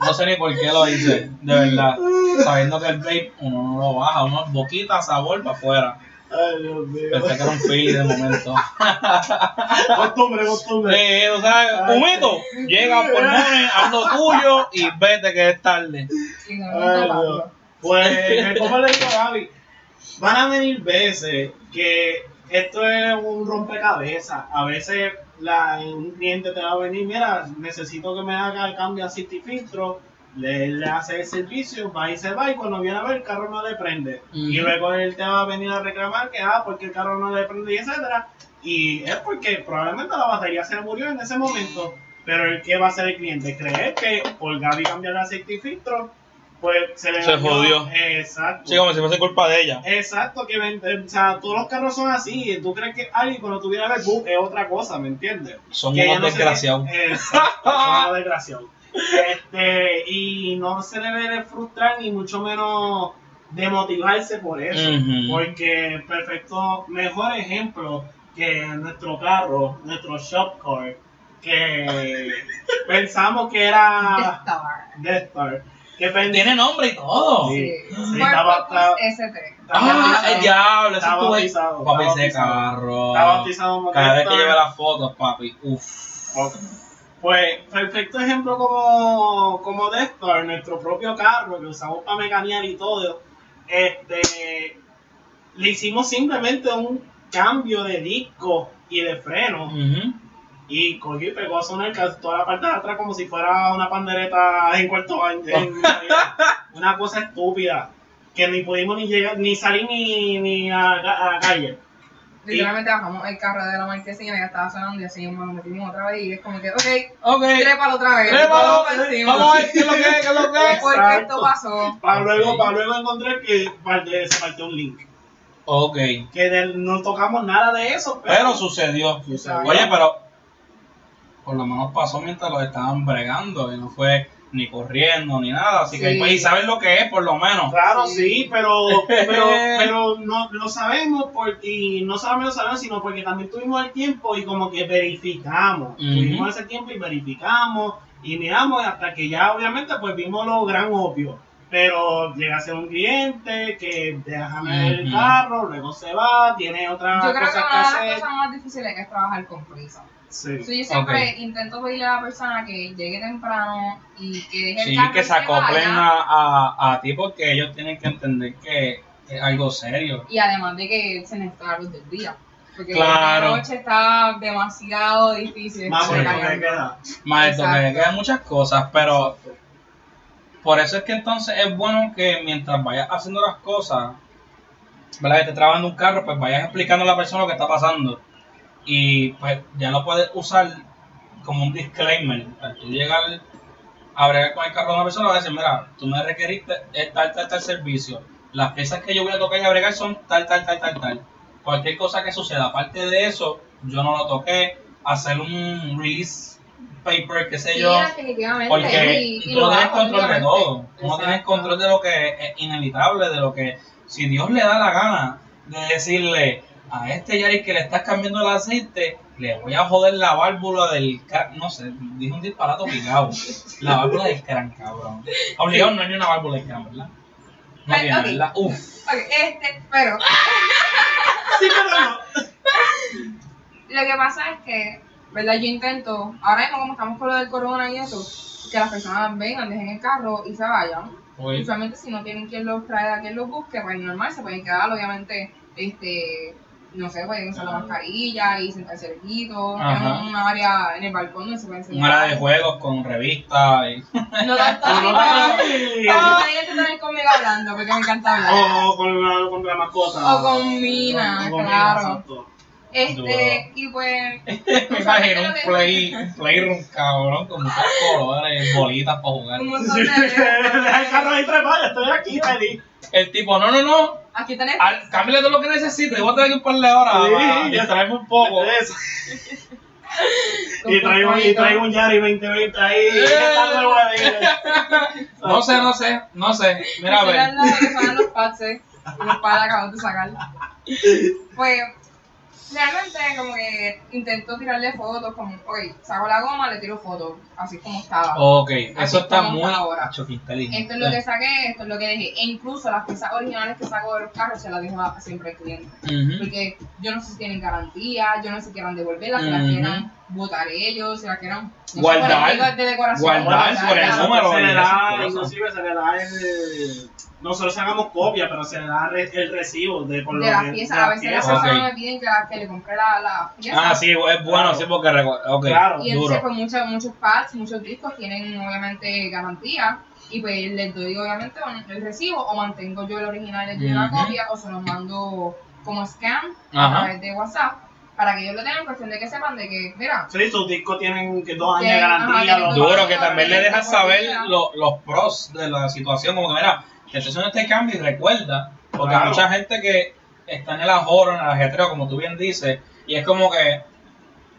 S1: No sé ni por qué lo hice, de verdad. Sabiendo que el vape uno no lo baja, uno boquita, sabor para afuera.
S3: Ay, Dios mío.
S1: Pensé que era un philly de momento.
S3: Costumbre, costumbre.
S1: Eh, o sea, humito, llega por mones, haz lo tuyo y vete que es tarde.
S3: Ay, Dios. Pues, como le digo a Gaby, van a venir veces que esto es un rompecabezas. A veces la, un cliente te va a venir, mira, necesito que me haga el cambio a City Filtro. le, le hace el servicio, va y se va y cuando viene a ver el carro no le prende. Y luego él te va a venir a reclamar que, ah, porque el carro no le prende y etcétera. Y es porque probablemente la batería se murió en ese momento. Pero el que va a hacer el cliente, creer que por Gaby cambiar el aceite y filtro, pues se le
S1: Se
S3: dañó.
S1: jodió.
S3: Exacto.
S1: Sí, como si fuese culpa de ella.
S3: Exacto, que ven- o sea, todos los carros son así. y Tú crees que alguien cuando tuviera el book es otra cosa, ¿me entiendes?
S1: Son
S3: Que
S1: unos
S3: no
S1: desgraciados.
S3: Exacto, son unos desgraciados. Este, y no se debe de frustrar ni mucho menos demotivarse por eso. Porque perfecto, mejor ejemplo que nuestro carro, nuestro shop car, que pensamos que era
S2: Star.
S3: Death Star. Que pen-
S1: Tiene nombre y todo.
S3: Sí,
S2: Sí.
S3: estaba-
S2: Focus
S3: estaba-
S2: ST.
S1: Ah,
S3: bautizado.
S1: el diablo,
S3: Está
S1: ese tuve.
S3: bautizado,
S1: Papi, ese carro.
S3: Está bautizado
S1: Cada vez que
S3: Star.
S1: las fotos, papi, uff.
S3: Ok. Pues, perfecto ejemplo como, como Death Star, nuestro propio carro que usamos para mecanear y todo. Este, le hicimos simplemente un cambio de disco y de freno. Y cogió y pegó a sonar casi toda la parte de atrás como si fuera una pandereta en cuarto año. una cosa estúpida. Que ni pudimos ni llegar, ni salir ni, ni a, a la calle.
S2: Literalmente bajamos el carro de la marquesina y ya estaba sonando y así nos metimos otra vez y es como que, ok,
S1: Ok.
S2: trépalo otra vez.
S1: Trépalo,
S2: vamos para encima.
S1: Vamos a ver qué es lo que es, qué es lo que es.
S2: ¿Por qué
S3: Exacto.
S2: esto pasó?
S3: Para luego, para luego encontrar que parte- se partió un link.
S1: Ok.
S3: Que de- no tocamos nada de eso, pero,
S1: Pero sucedió.
S3: Sucedió.
S1: Oye, pero por lo menos pasó mientras lo estaban bregando y no fue ni corriendo ni nada. Así que pues, y saben lo que es, por lo menos.
S3: Claro,
S2: Sí.
S3: sí, pero, pero, pero no lo sabemos por, y no solamente lo sabemos, sino porque también tuvimos el tiempo y como que verificamos. Tuvimos ese tiempo y verificamos y miramos hasta que ya obviamente pues vimos lo gran obvio. Pero llega a ser un cliente que deja el
S1: Ujú.
S3: carro, luego se va, tiene otras
S2: Yo creo que
S3: cosas que
S2: una de las
S3: hacer.
S2: cosas más difíciles es trabajar con prisa.
S3: Sí.
S2: So, yo siempre intento pedirle a la persona que llegue temprano y que deje
S1: Sí,
S2: el carro
S1: que se acoplen a, a, a ti porque ellos tienen que entender que es algo serio.
S2: Y además de que se necesita la luz del día. Porque
S1: Claro.
S2: de noche está demasiado difícil.
S3: Más lo que queda.
S1: Más esto que quedan muchas cosas, pero por eso es que entonces es bueno que mientras vayas haciendo las cosas, ¿verdad? Que estés trabajando un carro, pues vayas explicando a la persona lo que está pasando. Y pues ya lo puedes usar como un disclaimer. Al tú llegar a bregar con el carro de una persona, vas a decir, mira, tú me requeriste tal, tal, tal servicio. Las piezas que yo voy a tocar y a bregar son tal, tal, tal, tal, tal. Cualquier cosa que suceda, aparte de eso, yo no lo toqué. Hacer un release paper, qué sé
S2: Sí,
S1: yo. Porque
S2: y, y
S1: tú no tienes control de todo. Tú no tienes control de lo que es inevitable, de lo que. Si Dios le da la gana de decirle a este Yari que le estás cambiando el aceite, le voy a joder la válvula del. No sé, dije un disparato picado. La válvula del crán, cabrón. Obligado no hay ni una válvula del crán, ¿verdad? No
S2: Ay,
S1: tiene. ¿verdad? Uf.
S2: Ok, este, pero
S3: Sí, pero no.
S2: lo que pasa es que, ¿verdad? Yo intento, ahora mismo como estamos con lo del corona y eso, que las personas vengan, dejen el carro y se vayan. Usualmente si no tienen quien los traiga, quien los busque, pues normal, se pueden quedar, obviamente, este, no sé, pueden usar la mascarilla y sentarse cerquito, en un área en el balcón donde se pueden sentar.
S1: un área de juegos con revistas. Y...
S2: No tanto
S3: No, no,
S2: tener conmigo hablando, porque me encanta hablar.
S3: O con la, con la mascota.
S2: O con Mina, claro. Este, y pues,
S1: Me imagino un play, un playroom cabrón con muchos colores, bolitas para jugar.
S2: un montón de...
S3: Deja el carro ahí trepado, estoy aquí feliz.
S1: El tipo, no, no, no,
S2: Aquí tenés...
S1: al- cámbiale todo lo que necesites, voy a tener un par de horas
S3: Sí, ya
S1: distraerme un poco.
S3: Eso. Y traigo, y traigo un Yari 2020 ahí.
S1: Eh. No sé, no sé, no sé. Mira, a ver.
S2: los pads, los pads acabamos de sacar. Pues, realmente como que intento tirarle fotos, como, ok, saco la goma, le tiro fotos, así como estaba.
S1: Ok,
S2: Así
S1: eso está muy
S2: ahora. Esto es lo que saqué, esto es lo que dejé. E incluso las piezas originales que saco de los carros se las dejo siempre al cliente. Porque yo no sé si tienen garantía, yo no sé si quieran devolverlas, si las quieran botar ellos, si las quieran no sé,
S1: Guardar.
S2: algo de decoración.
S1: Guardar por el número
S3: inclusive se le da el, nosotros sacamos copia, pero se le da re- el recibo de por lo
S2: de las
S3: que-
S2: piezas.
S3: de
S2: A veces las personas me piden que, la- que le compre la, la pieza.
S1: Ah, sí, es bueno,
S3: Claro.
S1: sí, porque recu- ok,
S3: Claro.
S2: Y entonces,
S1: duro.
S2: pues muchos, muchos pads, muchos discos tienen obviamente garantía. Y pues les doy obviamente el recibo o mantengo yo el original, les doy una
S1: Ujú.
S2: copia o se los mando como scan a través de WhatsApp para que ellos lo tengan en cuestión de que sepan de que, mira,
S3: Sí, sus discos tienen que dos años de
S2: ajá,
S3: garantía. los-
S1: Duro, que también le
S2: de
S1: dejas saber
S2: vida.
S1: lo- los pros de la situación, como que mira, estoy haciendo este cambio y recuerda, porque
S3: Claro.
S1: hay mucha gente que está en el ajoro, en el ajetreo, como tú bien dices, y es como que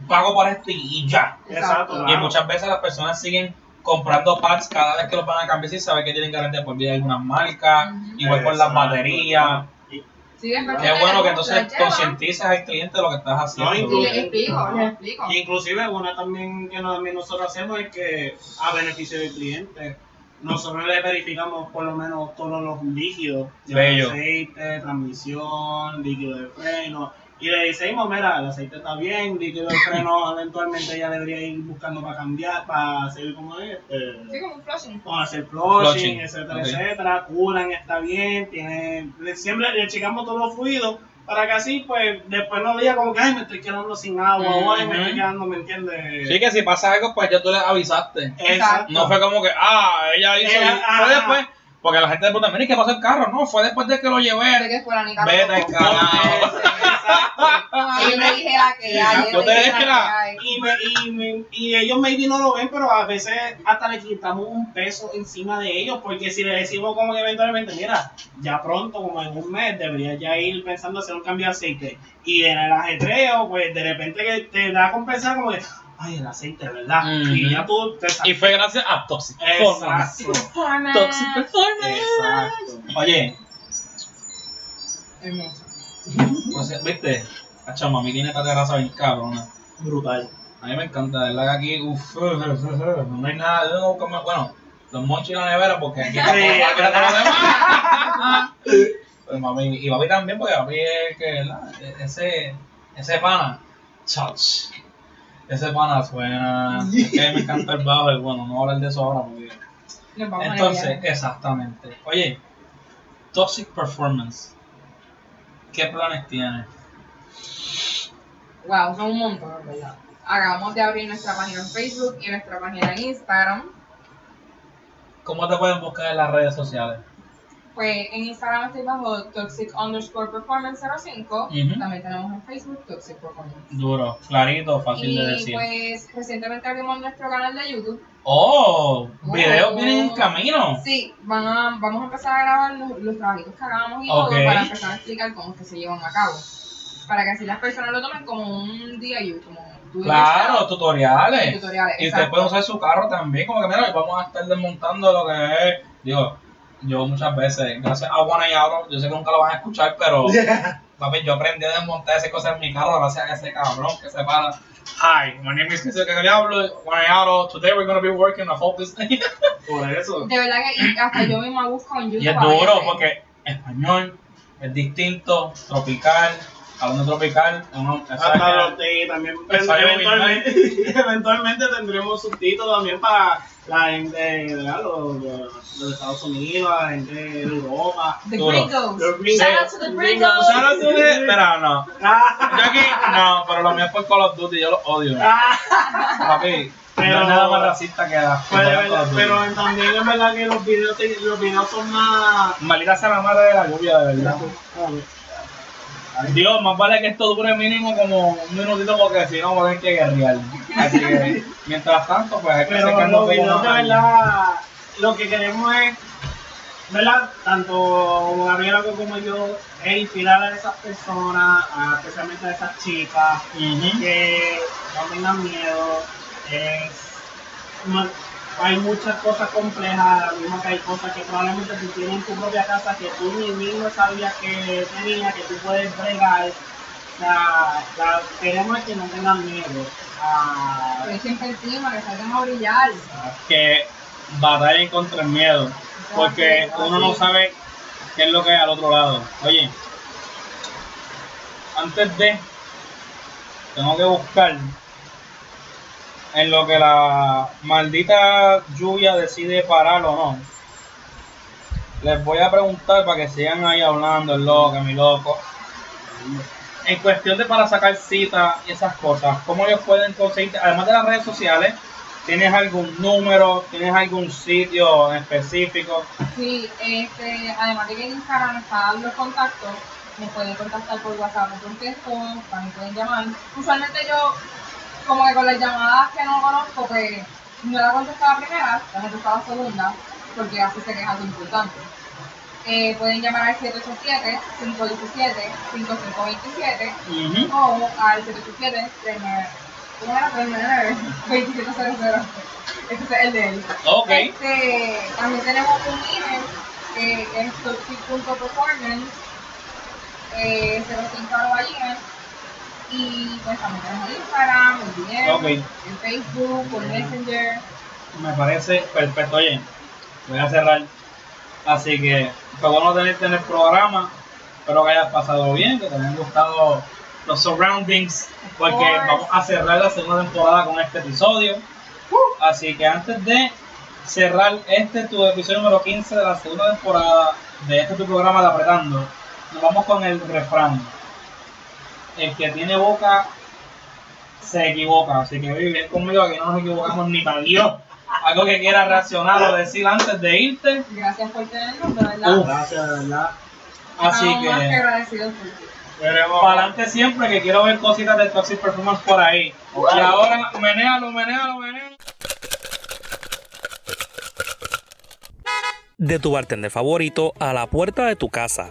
S1: pago por esto y, y ya.
S3: Exacto,
S1: Y
S3: claro.
S1: muchas veces las personas siguen comprando pads cada vez que los van a cambiar sin saber que tienen garantía por vida de algunas marcas, igual con las baterías.
S2: sí, que
S1: bueno que entonces
S2: llevan,
S1: concientizas al cliente de lo que estás haciendo.
S3: incluso-
S2: Y les explico, explico.
S3: Inclusive una también que no- también nosotros hacemos es que a beneficio del cliente nosotros le verificamos por lo menos todos los líquidos, ya
S1: Bello.
S3: aceite, transmisión, líquido de freno y le decimos, mira, el aceite está bien, líquido de freno eventualmente ya debería ir buscando para cambiar, para hacer como es, eh,
S2: Sí, como un flushing.
S3: Hacer flushing,
S1: Flushing,
S3: etcétera,
S1: ok.
S3: etcétera. Curan está bien, tiene. le- Siempre le checamos todos los fluidos para que así, pues, después no diga como que, ay, me estoy quedando sin agua, ay, me estoy quedando, ¿me entiendes?
S1: Sí, que si pasa algo, pues ya tú le avisaste.
S3: Exacto.
S1: No fue como que, ah, ella hizo.
S3: Ella- ajá.
S1: fue después. Porque la gente de puta, mira, ¿y qué pasó el carro? No, fue después de que lo
S2: De
S1: llevé.
S2: que fulanita
S1: Vete
S2: lo
S1: al
S2: tocó.
S1: carajo.
S3: Exacto.
S2: Yo le dije la que hay.
S1: Yo te dije la-
S2: que hay.
S3: Y, me, y, me- y ellos maybe no lo ven, pero a veces hasta le quitamos un peso encima de ellos, porque si le decimos como que eventualmente, mira, ya pronto, como en un mes, deberías ya ir pensando hacer un cambio de aceite. Y en el ajetreo, pues de repente que te da a compensar como que, ay, el aceite, ¿verdad? Y ya tú te
S1: Y fue gracias a Toxic Performance. Toxic Performance.
S3: Exacto.
S1: Oye,
S2: Hermoso.
S1: Pues, ¿viste? La chama, mi tiene esta terraza bien cabrona.
S3: Brutal.
S1: A mí me encanta, de verdad que aquí, uff, no hay nada, yo comer, bueno, los monchis y la nevera porque aquí hay que lo demás. Pues mami, y papi también, porque papi es que, ¿verdad? Ese, ese pana, touch, ese pana suena, es que me encanta el bajo, y bueno, no voy a hablar de eso ahora porque... Entonces, exactamente. Oye, Toxic Performance, ¿qué planes tienes?
S2: Wow, son un montón, en verdad. Acabamos de abrir nuestra página en Facebook y nuestra página en Instagram.
S1: ¿Cómo te pueden buscar en las redes sociales?
S2: Pues en Instagram estoy bajo Toxic underscore performance 05.
S1: Ujú.
S2: También tenemos en Facebook Toxic Performance.
S1: Duro, clarito, fácil de
S2: Y
S1: decir.
S2: pues recientemente abrimos nuestro canal de YouTube.
S1: Oh, videos vienen en camino.
S2: Sí, van a, vamos a empezar a grabar los, los trabajitos que hagamos y
S1: Ok.
S2: todo para empezar a explicar cómo es que se llevan a cabo. Para que así las personas lo tomen como un DIY, como
S1: Claro, tutoriales.
S2: tutoriales.
S1: Y ustedes pueden usar su carro también, como que mira, vamos a estar desmontando lo que es. Digo, yo muchas veces, gracias a One y Auto, yo sé que nunca lo van a escuchar, pero papi, yo aprendí a desmontar esas cosas en mi carro gracias a ese cabrón que se para. Hi, my name is Cristian Diablo, One y Auto. Today we're going to be working on whole this thing.
S3: Por eso.
S2: De verdad que hasta yo misma busco en YouTube.
S1: Y es duro porque español es distinto, tropical, hablando tropical, uno,
S3: Hasta los también
S1: fallo
S3: eventualmente, eventualmente tendremos subtítulos también para la gente ¿verdad? Los, los, los Estados Unidos, la gente de Europa.
S2: The. Gringos.
S3: Los gringos.
S2: Shout out to the gringos.
S1: Shout out to the- Espera, no. Yo aquí, no, pero lo mío es por Call of Duty, yo lo odio.
S3: ah,
S1: Papi,
S3: Pero-
S1: no nada más racista que la
S3: pues de verdad, pero también es verdad que los videos, los videos son más...
S1: Maldita sea la madre de la lluvia, de verdad. Dios, más vale que esto dure mínimo como un minutito porque si no voy a tener que guerrear. Así que, mientras tanto, pues hay que
S3: Pero
S1: un poco
S3: videos de verdad, lo que queremos es, ¿verdad? Tanto Gabriela como yo, es inspirar a esas personas, a- especialmente a esas chicas, que no tengan miedo. Es, no- hay muchas cosas complejas, mismo que hay cosas que probablemente tú tienes en tu propia casa que tú ni mismo sabías que tenías, que tú puedes bregar. O sea, la- queremos que no tengan miedo a,
S2: Que siempre encima, que salgan a brillar.
S1: Que batallen contra el miedo. Porque uno no sabe qué es lo que hay al otro lado. Oye, antes de, tengo que buscar en lo que la maldita lluvia decide parar o no. les voy a preguntar para que sigan ahí hablando, el loco, mi loco. En cuestión de para sacar cita y esas cosas, ¿cómo ellos pueden conseguir, además de las redes sociales, ¿tienes algún número, tienes algún sitio en específico?
S2: Sí, este, además de que en Instagram están los contactos, me pueden contactar por WhatsApp, me contesto, también pueden llamar. Usualmente yo, como que con las llamadas que no conozco, pues no la contesto la primera, la contesto la segunda, porque así sé que es algo importante. Eh, pueden llamar al 787-517-5527
S1: Ujú.
S2: o al 787 ¿Cómo era? 2700. Ese es el de él.
S1: Ok.
S2: Este, también tenemos un email eh, que es toxic.performance eh, 05 arroba gmail. Y pues también tenemos el Instagram, el DM,
S1: Ok.
S2: el Facebook, el Messenger.
S1: Me parece perfecto. Oye, voy a cerrar. Así que fue bueno tenerte en el programa. Espero que hayas pasado bien, que te hayan gustado los surroundings, porque vamos a cerrar la segunda temporada con este episodio. Así que antes de cerrar este tu episodio número 15 de la segunda temporada de este tu programa de Apretando, nos vamos con el refrán. El que tiene boca se equivoca, así que vive conmigo que no nos equivocamos ni para Dios. Algo que quieras reaccionar o decir antes de irte.
S2: Gracias por tenernos, de verdad.
S1: Uf.
S3: Gracias, de verdad.
S1: Así
S2: Estamos más que
S1: que
S2: agradecidos por ti.
S3: Veremos.
S1: para adelante siempre que quiero ver cositas del Toxic Performance por ahí. Y ahora, menéalo, menéalo, menéalo.
S4: De tu bartender favorito a la puerta de tu casa.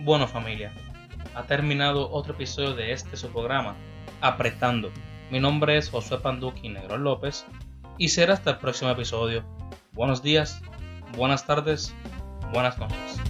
S5: Bueno familia, ha terminado otro episodio de este su programa, Apretando. Mi nombre es Josué Panduqui Negro López y será hasta el próximo episodio. Buenos días, buenas tardes, buenas noches.